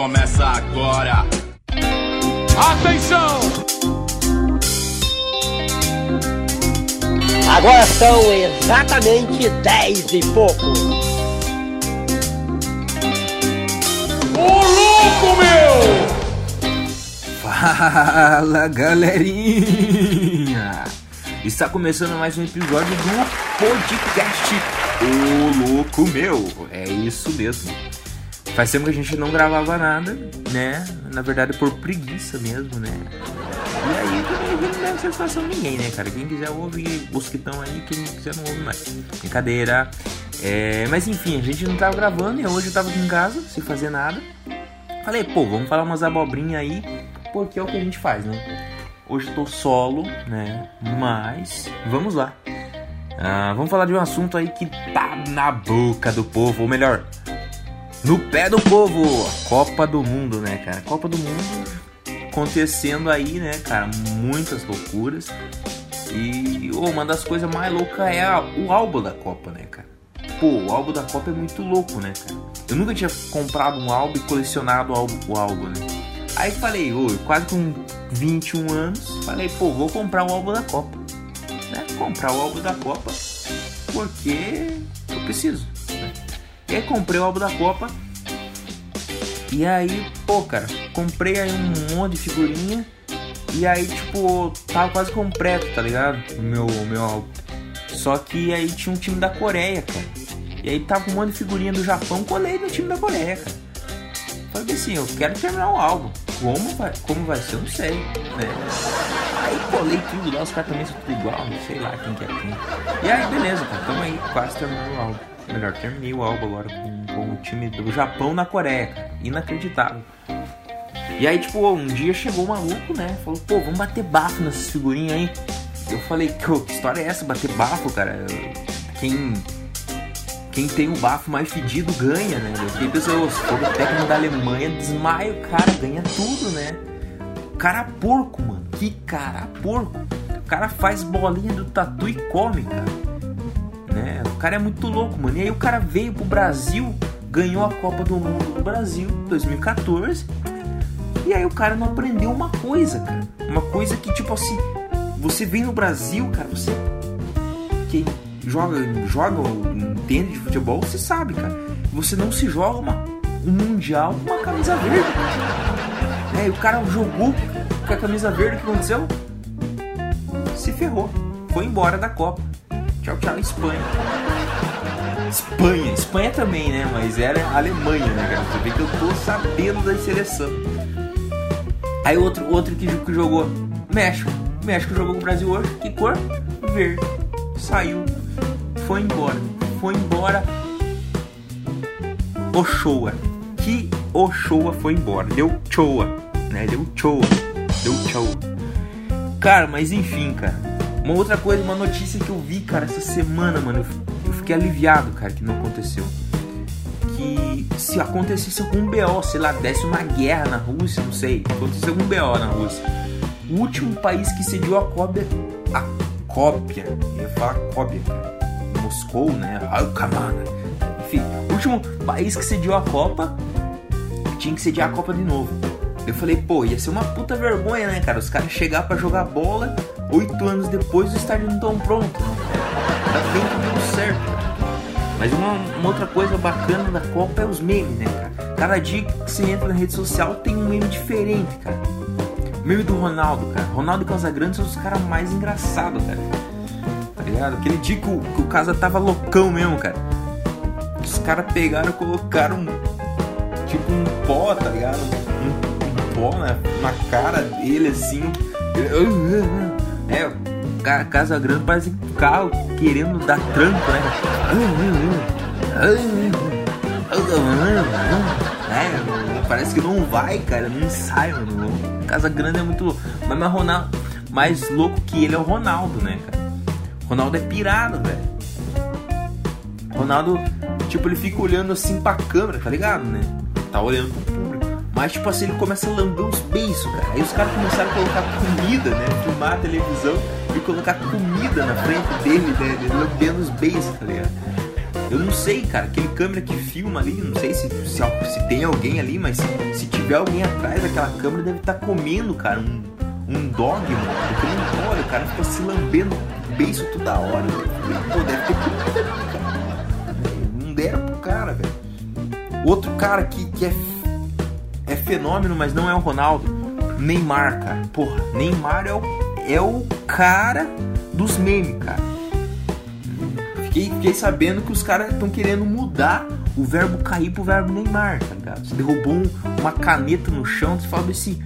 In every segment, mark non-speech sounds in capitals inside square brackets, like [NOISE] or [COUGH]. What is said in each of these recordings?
começa agora. Atenção! Agora são exatamente 10 e pouco. Ô louco, meu! Fala galerinha! Está começando mais um episódio do podcast O Louco Meu. É isso mesmo. Faz tempo que a gente não gravava nada, né? Na verdade por preguiça mesmo, né? E aí também não deve satisfação ninguém, né, cara? Quem quiser ouve mosquitão aí, quem quiser não ouve mais. Brincadeira. É, mas enfim, a gente não tava gravando e hoje eu tava aqui em casa, sem fazer nada. Falei, pô, vamos falar umas abobrinhas aí, porque é o que a gente faz, né? Hoje eu tô solo, né? Mas vamos lá. Ah, vamos falar de um assunto aí que tá na boca do povo, ou melhor, no pé do povo. Copa do Mundo, né, cara? Copa do Mundo acontecendo aí, né, cara? Muitas loucuras. E oh, uma das coisas mais loucas é a, o álbum da Copa, né, cara? Pô, o álbum da Copa é muito louco, né, cara? Eu nunca tinha comprado um álbum e colecionado o álbum, né? Aí falei, ô, quase com 21 anos, falei, pô, vou comprar o álbum da Copa. Né? Comprar o álbum da Copa porque eu preciso. Comprei o álbum da Copa. E aí, pô, cara, comprei aí um monte de figurinha. E aí, tipo, tava quase completo, tá ligado? O meu, meu álbum. Só que aí tinha um time da Coreia, cara. E aí tava um monte de figurinha do Japão, colei no time da Coreia, cara. Falei assim, eu quero terminar o álbum. Como vai, como vai ser, eu não sei, né? Aí colei tudo lá, os caras também são tudo igual, sei lá quem que é quem. E aí, beleza, cara, tamo aí, quase terminando o álbum. Melhor, terminei o álbum agora com, com o time do Japão na Coreia, cara. Inacreditável. E aí, tipo, um dia chegou um maluco, né? Falou, pô, vamos bater bafo nessas figurinhas aí. Eu falei, que história é essa? Bater bafo, cara? Quem quem tem o bafo mais fedido ganha, né? Porque pessoas, for o técnico da Alemanha, desmaia o cara, ganha tudo, né? Cara porco, mano. Que cara porco. O cara faz bolinha do tatu e come, cara. Né? O cara é muito louco, mano. E aí o cara veio pro Brasil, ganhou a Copa do Mundo do Brasil 2014. E aí o cara não aprendeu uma coisa, cara. Uma coisa que, tipo assim, você vem no Brasil, cara, você. Que joga, joga entende de futebol, você sabe, cara. Você não se joga uma, um mundial com uma camisa verde. É, e o cara jogou com a camisa verde, o que aconteceu? Se ferrou. Foi embora da Copa. Tchau, tchau, Espanha. Espanha, Espanha também, né? Mas era Alemanha, né, cara? Você vê que eu tô sabendo da seleção. Aí outro, outro que, que jogou México. México jogou com o Brasil hoje. Que cor? Verde. Saiu foi embora. Foi embora. Ochoa. Que Ochoa foi embora. Deu choa, né? Deu choa. Deu choa. Cara, mas enfim, cara. Uma outra coisa, uma notícia que eu vi, cara, essa semana, mano. Eu fiquei aliviado, cara, que não aconteceu. Que se acontecesse algum BO, sei lá, desse uma guerra na Rússia, não sei. Aconteceu algum BO na Rússia. O último país que cediu a cópia. A cópia. Eu ia falar cópia, cara Moscou, né? Enfim, o último país que cediu a Copa tinha que sediar a Copa de novo. Eu falei, pô, ia ser uma puta vergonha, né, cara? Os caras chegar para jogar bola, oito anos depois o estádio não tão pronto. Tá bem que deu certo. Mas uma, uma, outra coisa bacana da Copa é os memes, né, cara? Cada dia que você entra na rede social tem um meme diferente, cara. O meme do Ronaldo, cara. Ronaldo e Casagrande são os caras mais engraçados, cara ligado? Aquele dia que o, que o casa tava loucão mesmo, cara. Os caras pegaram e colocaram tipo um pó, tá ligado? Um, um pó na, na cara dele assim. É, Casa Grande parece um carro querendo dar tranco, né? É, parece que não vai, cara, não sai, mano. Casa Grande é muito louco. Mas mais, Ronaldo, mais louco que ele é o Ronaldo, né, cara? Ronaldo é pirado, velho. Ronaldo, tipo, ele fica olhando assim pra câmera, tá ligado, né? Tá olhando pro público. Mas, tipo assim, ele começa a lamber os beiços, cara. Aí os caras começaram a colocar comida, né? Filmar a televisão e colocar comida na frente dele, né? Ele lambendo os beiços, tá ligado? Eu não sei, cara, aquele câmera que filma ali, não sei se, se, se tem alguém ali, mas se tiver alguém atrás daquela câmera, deve estar tá comendo, cara, um, um dog, mano. Porque não pode, o cara fica se lambendo o beiço toda hora. Pô, deve ter cara. Não deram pro cara, velho. Outro cara que, que é, é fenômeno, mas não é o Ronaldo. Neymar, cara. Porra, Neymar é o, é o cara dos memes, cara. Fiquei, fiquei sabendo que os caras estão querendo mudar o verbo cair pro verbo Neymar, tá ligado? Você derrubou um, uma caneta no chão, você fala assim,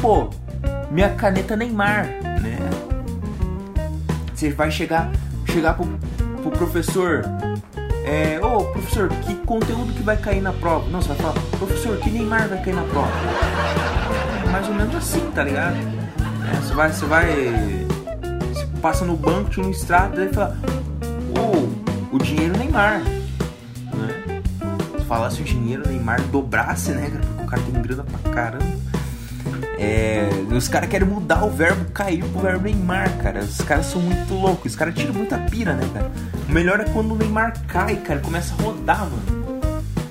pô, minha caneta Neymar, né? Você vai chegar, chegar pro, pro professor, é, ô oh, professor, que conteúdo que vai cair na prova? Não, você vai falar, professor, que Neymar vai cair na prova? É mais ou menos assim, tá ligado? É, você vai, você vai, você passa no banco, tira um extrato, daí fala, o dinheiro Neymar. Né? Se falasse o dinheiro Neymar dobrasse, né, Porque o cara tem grana pra caramba. É, os caras querem mudar o verbo cair pro verbo Neymar, cara. Os caras são muito loucos. Os caras tiram muita pira, né, cara? O melhor é quando o Neymar cai, cara. Começa a rodar, mano.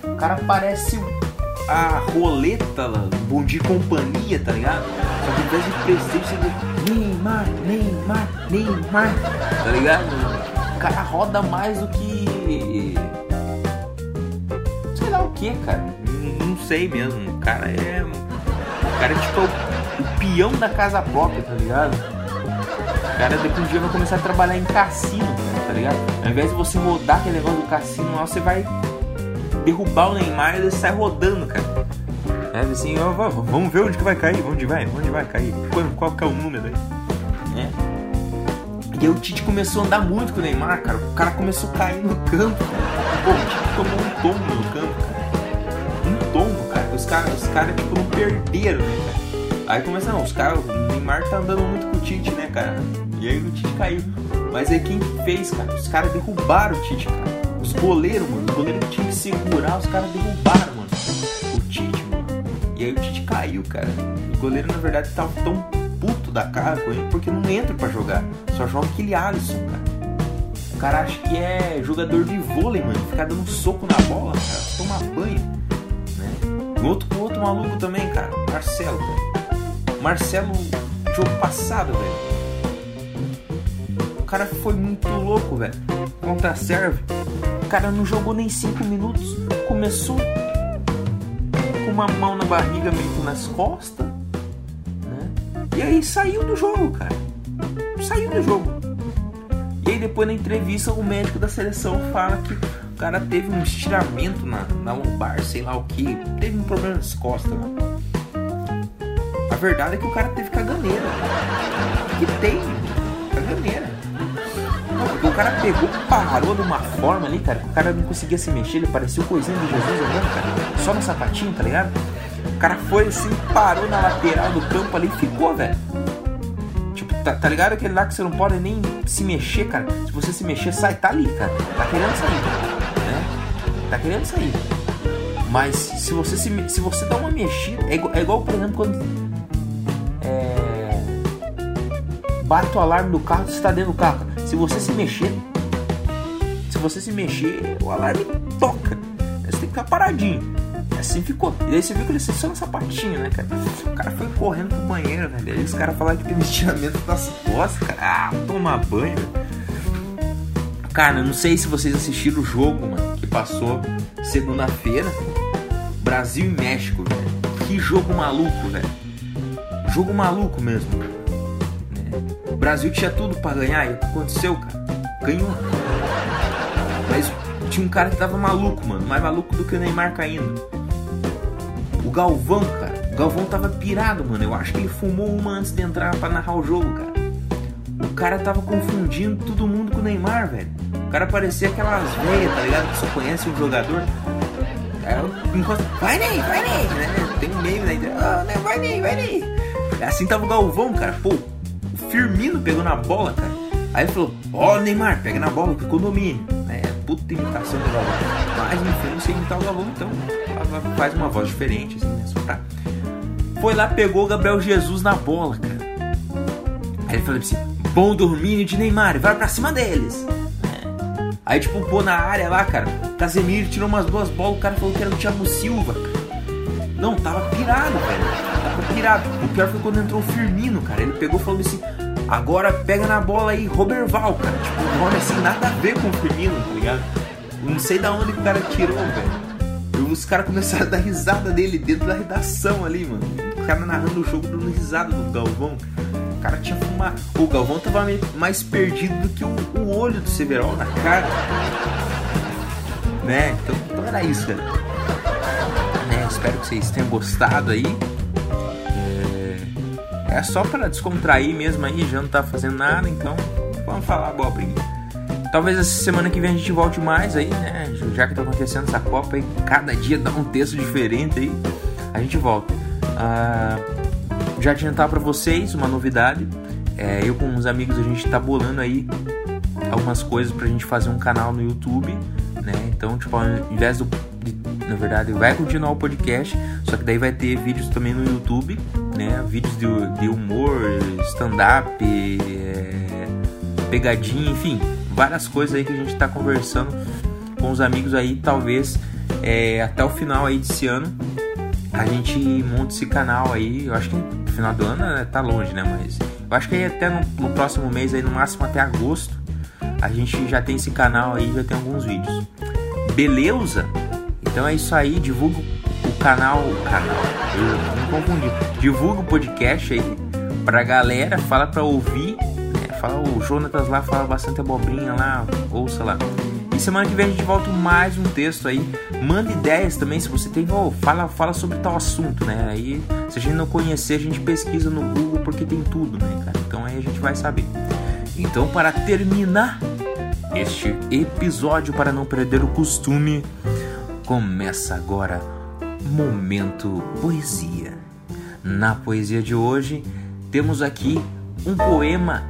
O cara parece a roleta lá, Bom Dia Companhia, tá ligado? Só que ao invés de presente, você vê Neymar, Neymar, Neymar, tá ligado? cara roda mais do que. Sei lá o que, cara. Não, sei mesmo. O cara é. O cara é tipo o, peão da casa própria, tá ligado? O cara daqui um dia vai começar a trabalhar em cassino, tá ligado? Ao invés de você rodar aquele negócio do cassino lá, você vai derrubar o Neymar e ele sai rodando, cara. É assim, ó, vamos ver onde que vai cair, onde vai, onde vai cair, qual, qual que é o número aí. É. E aí o Tite começou a andar muito com o Neymar, cara. O cara começou a cair no campo, cara. Pô, o Tite tomou um tombo no campo, cara. Os caras tipo, não perderam, né, cara? Aí começa, não, os caras, o Neymar tá andando muito com o Tite, né, cara? E aí o Tite caiu. Mas aí quem fez, cara? Os caras derrubaram o Tite, cara. Os goleiros, mano. Os goleiros tinham que segurar, os caras derrubaram, mano. O Tite, mano. E aí o Tite caiu, cara. O goleiro, na verdade, tava tão puto da cara com ele porque não entra para jogar. Só joga aquele Alisson, cara. O cara acha que é jogador de vôlei, mano. Ficar dando soco na bola, cara. Toma banho. Né? Outro outro maluco também, cara. Marcelo. Marcelo, jogo passado, velho. O cara foi muito louco, velho. Contra a Serve. O cara não jogou nem 5 minutos. Começou com uma mão na barriga, meio que nas costas e aí saiu do jogo, cara. Saiu do jogo. E aí depois na entrevista o médico da seleção fala que cara teve um estiramento na, na lombar, sei lá o que. Teve um problema nas costas, mano. A verdade é que o cara teve caganeira. Que tem caganeira. Porque o cara pegou, parou de uma forma ali, cara, que o cara não conseguia se mexer, ele parecia o coisinho de Jesus andando, cara. Só no sapatinho, tá ligado? O cara foi assim, parou na lateral do campo ali e ficou, velho. Tipo, tá, tá, ligado aquele lá que você não pode nem se mexer, cara? Se você se mexer, sai, tá ali, cara. Tá querendo sair, né? Tá querendo sair. Mas se você se, se você dá uma mexida, é igual, é igual por exemplo, quando é, bate o alarme do carro, você tá dentro do carro. Se você se mexer, se você se mexer, o alarme toca. Você tem que ficar paradinho assim ficou. E aí você viu que ele só no sapatinho, né, cara? O cara foi correndo pro banheiro, velho. Aí os caras falaram que teve [LAUGHS] estiramento das costas, cara. Ah, tomar banho, velho. Cara, eu não sei se vocês assistiram o jogo, mano, passou segunda-feira. Brasil e México, velho. Que jogo maluco, velho. Jogo maluco mesmo. O Brasil tinha tudo para ganhar e o que aconteceu, cara? Ganhou. Mas tinha um cara que tava maluco, mano. Mais maluco do que o Neymar caindo. Galvão, cara. O Galvão tava pirado, mano. Eu acho que ele fumou uma antes de entrar para narrar o jogo, cara. O cara tava confundindo todo mundo com o Neymar, velho. O cara parecia aquelas velhas, tá ligado? Que só conhece um jogador. Cara, encosta, vai Ney, vai Ney, né? Tem um meme né? Ah, né? vai Ney, vai Ney. Assim tava o Galvão, cara. Pô, o Firmino pegou na bola, cara. Aí ele falou, ó oh, Neymar, pega na bola, que domínio. É, puta imitação do Galvão. Mas enfim, não sei imitar o Galvão, então faz uma voz diferente, assim, né? Só pra... Foi lá, pegou o Gabriel Jesus na bola, cara. Aí ele falou assim: bom domínio de Neymar, vai pra cima deles. Aí, tipo, pô, na área lá, cara, Casemiro tirou umas duas bolas, o cara falou que era o Thiago Silva. Não, tava pirado, velho. Tava pirado. O pior foi quando entrou o Firmino, cara. Ele pegou e falou assim: agora pega na bola aí, Roberval, cara. Tipo, o nome assim, nada a ver com o Firmino, tá ligado? Não sei da onde que o cara tirou, velho. E os caras começaram a dar risada dele dentro da redação ali, mano. O cara narrando o jogo dando risada do Galvão. O Galvão tava mais perdido do que o, o olho do Severol na cara. Né? Então, então era isso, cara. Né? Espero que vocês tenham gostado aí. É, é só para descontrair mesmo aí, já não tá fazendo nada, então vamos falar abobrinha. Talvez essa semana que vem a gente volte mais aí, né? Já que tá acontecendo essa Copa aí, cada dia dá um texto diferente aí, a gente volta. Ah, já adiantar para vocês uma novidade. É, eu com uns amigos a gente tá bolando aí algumas coisas pra gente fazer um canal no YouTube, né? Então, tipo, ao invés do. De, na verdade, vai continuar o podcast, só que daí vai ter vídeos também no YouTube, né? Vídeos de, de humor, stand-up, é, pegadinha, enfim, várias coisas aí que a gente está conversando com os amigos aí, talvez é, até o final aí desse ano a gente monte esse canal aí. Eu acho que no final do ano né, tá longe, né? Mas eu acho que aí até no, no, próximo mês aí, no máximo até agosto, a gente já tem esse canal aí, já tem alguns vídeos. Beleza? Então é isso aí, divulga o canal, o canal, eu me confundi. Divulga o podcast aí pra galera, fala pra ouvir Fala, o Jonatas lá fala bastante abobrinha lá, ouça lá. E semana que vem a gente volta mais um texto aí. Manda ideias também, se você tem, oh, fala, fala sobre tal assunto, né? Aí, se a gente não conhecer, a gente pesquisa no Google porque tem tudo, né, cara? Então aí a gente vai saber. Então, para terminar este episódio, para não perder o costume, começa agora Momento Poesia. Na poesia de hoje, temos aqui um poema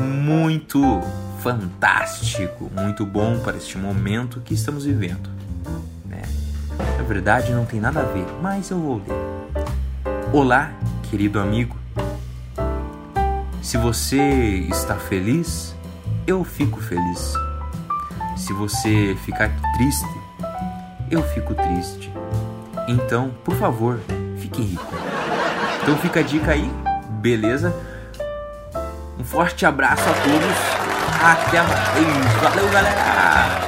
muito fantástico, muito bom para este momento que estamos vivendo. Né? Na verdade, não tem nada a ver, mas eu vou ler. Olá, querido amigo. Se você está feliz, eu fico feliz. Se você ficar triste, eu fico triste. Então, por favor, fique rico. Então fica a dica aí, beleza? Um forte abraço a todos. Até mais. Valeu, galera!